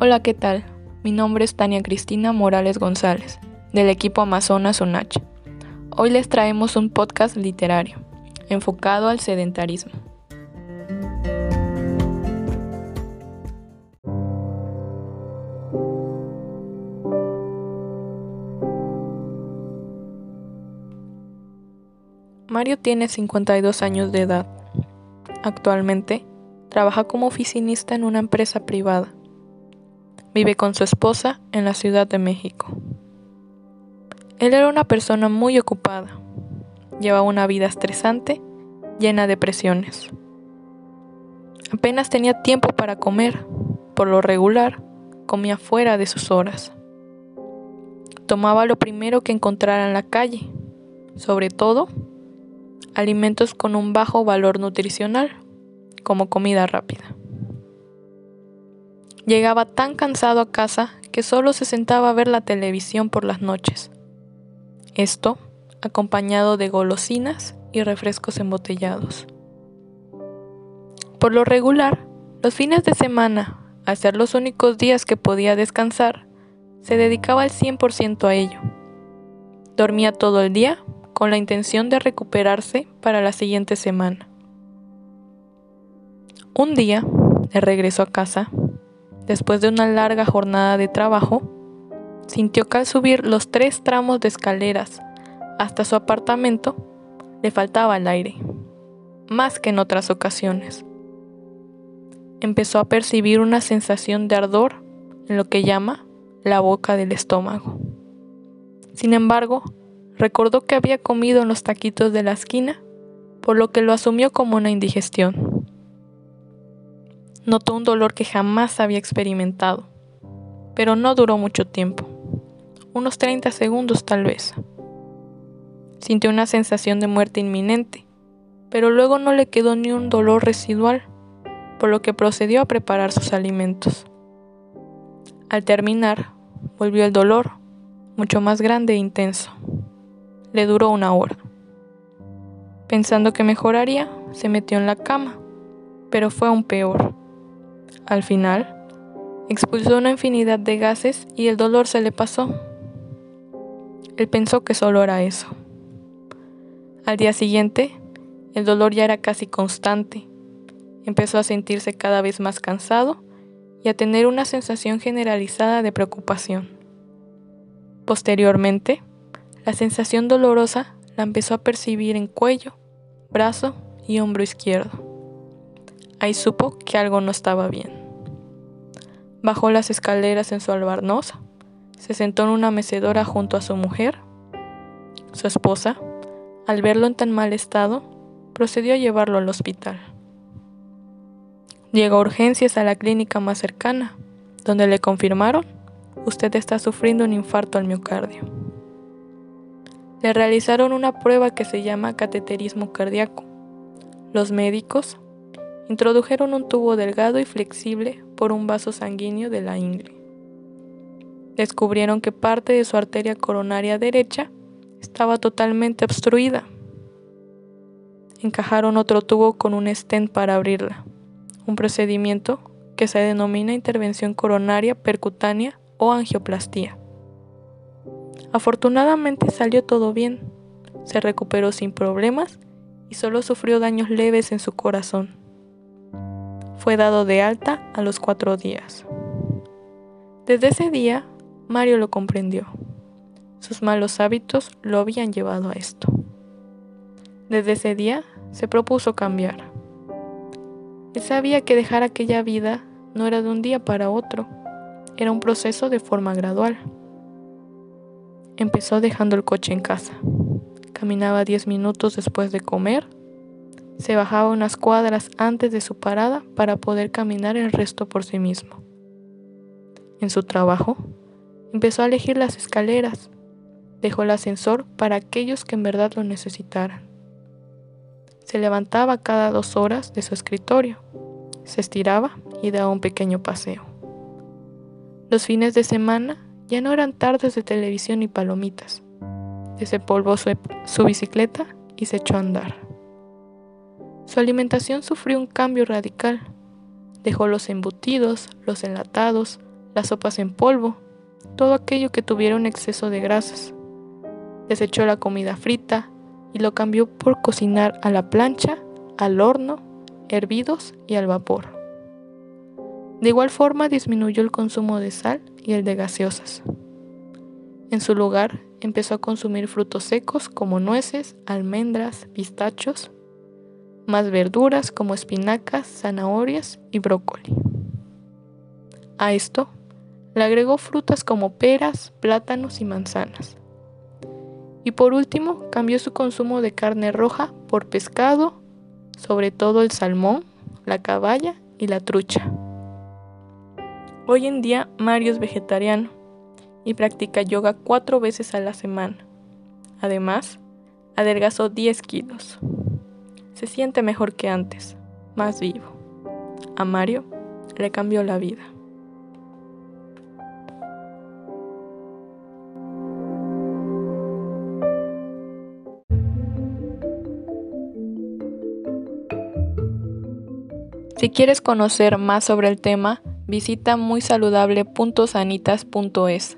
Hola, ¿qué tal? Mi nombre es Tania Cristina Morales González, del equipo Amazonas UNACH. Hoy les traemos un podcast literario, enfocado al sedentarismo. Mario tiene 52 años de edad. Actualmente, trabaja como oficinista en una empresa privada Vive con su esposa en la Ciudad de México. Él era una persona muy ocupada. Llevaba una vida estresante, llena de presiones. Apenas tenía tiempo para comer. Por lo regular, comía fuera de sus horas. Tomaba lo primero que encontrara en la calle, sobre todo alimentos con un bajo valor nutricional, como comida rápida. Llegaba tan cansado a casa que solo se sentaba a ver la televisión por las noches. Esto acompañado de golosinas y refrescos embotellados. Por lo regular, los fines de semana, a ser los únicos días que podía descansar, se dedicaba al 100% a ello. Dormía todo el día con la intención de recuperarse para la siguiente semana. Un día, de regreso a casa, después de una larga jornada de trabajo, sintió que al subir los tres tramos de escaleras hasta su apartamento, le faltaba el aire, más que en otras ocasiones. Empezó a percibir una sensación de ardor en lo que llama la boca del estómago. Sin embargo, recordó que había comido en los taquitos de la esquina, por lo que lo asumió como una indigestión. Notó un dolor que jamás había experimentado, pero no duró mucho tiempo, unos 30 segundos tal vez. Sintió una sensación de muerte inminente, pero luego no le quedó ni un dolor residual, por lo que procedió a preparar sus alimentos. Al terminar, volvió el dolor, mucho más grande e intenso. Le duró una hora. Pensando que mejoraría, se metió en la cama, pero fue aún peor. Al final, expulsó una infinidad de gases y el dolor se le pasó. Él pensó que solo era eso. Al día siguiente, el dolor ya era casi constante. Empezó a sentirse cada vez más cansado y a tener una sensación generalizada de preocupación. Posteriormente, la sensación dolorosa la empezó a percibir en cuello, brazo y hombro izquierdo. Ahí supo que algo no estaba bien. Bajó las escaleras en su albarnoz, se sentó en una mecedora junto a su mujer. Su esposa, al verlo en tan mal estado, procedió a llevarlo al hospital. Llegó a urgencias a la clínica más cercana, donde le confirmaron, usted está sufriendo un infarto al miocardio. Le realizaron una prueba que se llama cateterismo cardíaco. Los médicos Introdujeron un tubo delgado y flexible por un vaso sanguíneo de la ingle. Descubrieron que parte de su arteria coronaria derecha estaba totalmente obstruida. Encajaron otro tubo con un stent para abrirla, un procedimiento que se denomina intervención coronaria percutánea o angioplastía. Afortunadamente salió todo bien, se recuperó sin problemas y solo sufrió daños leves en su corazón fue dado de alta a los cuatro días. Desde ese día, Mario lo comprendió. Sus malos hábitos lo habían llevado a esto. Desde ese día se propuso cambiar. Él sabía que dejar aquella vida no era de un día para otro, era un proceso de forma gradual. Empezó dejando el coche en casa. Caminaba 10 minutos después de comer se bajaba unas cuadras antes de su parada para poder caminar el resto por sí mismo. En su trabajo, empezó a elegir las escaleras. Dejó el ascensor para aquellos que en verdad lo necesitaran. Se levantaba cada dos horas de su escritorio, se estiraba y daba un pequeño paseo. Los fines de semana ya no eran tardes de televisión y palomitas. Desempolvó su, su bicicleta y se echó a andar. Su alimentación sufrió un cambio radical. Dejó los embutidos, los enlatados, las sopas en polvo, todo aquello que tuviera un exceso de grasas. Desechó la comida frita y lo cambió por cocinar a la plancha, al horno, hervidos y al vapor. De igual forma disminuyó el consumo de sal y el de gaseosas. En su lugar, empezó a consumir frutos secos como nueces, almendras, pistachos, más verduras como espinacas, zanahorias y brócoli. A esto le agregó frutas como peras, plátanos y manzanas. Y por último, cambió su consumo de carne roja por pescado, sobre todo el salmón, la caballa y la trucha. Hoy en día Mario es vegetariano y practica yoga cuatro veces a la semana. Además, adelgazó 10 kilos. Se siente mejor que antes, más vivo. A Mario le cambió la vida. Si quieres conocer más sobre el tema, visita muysaludable.sanitas.es.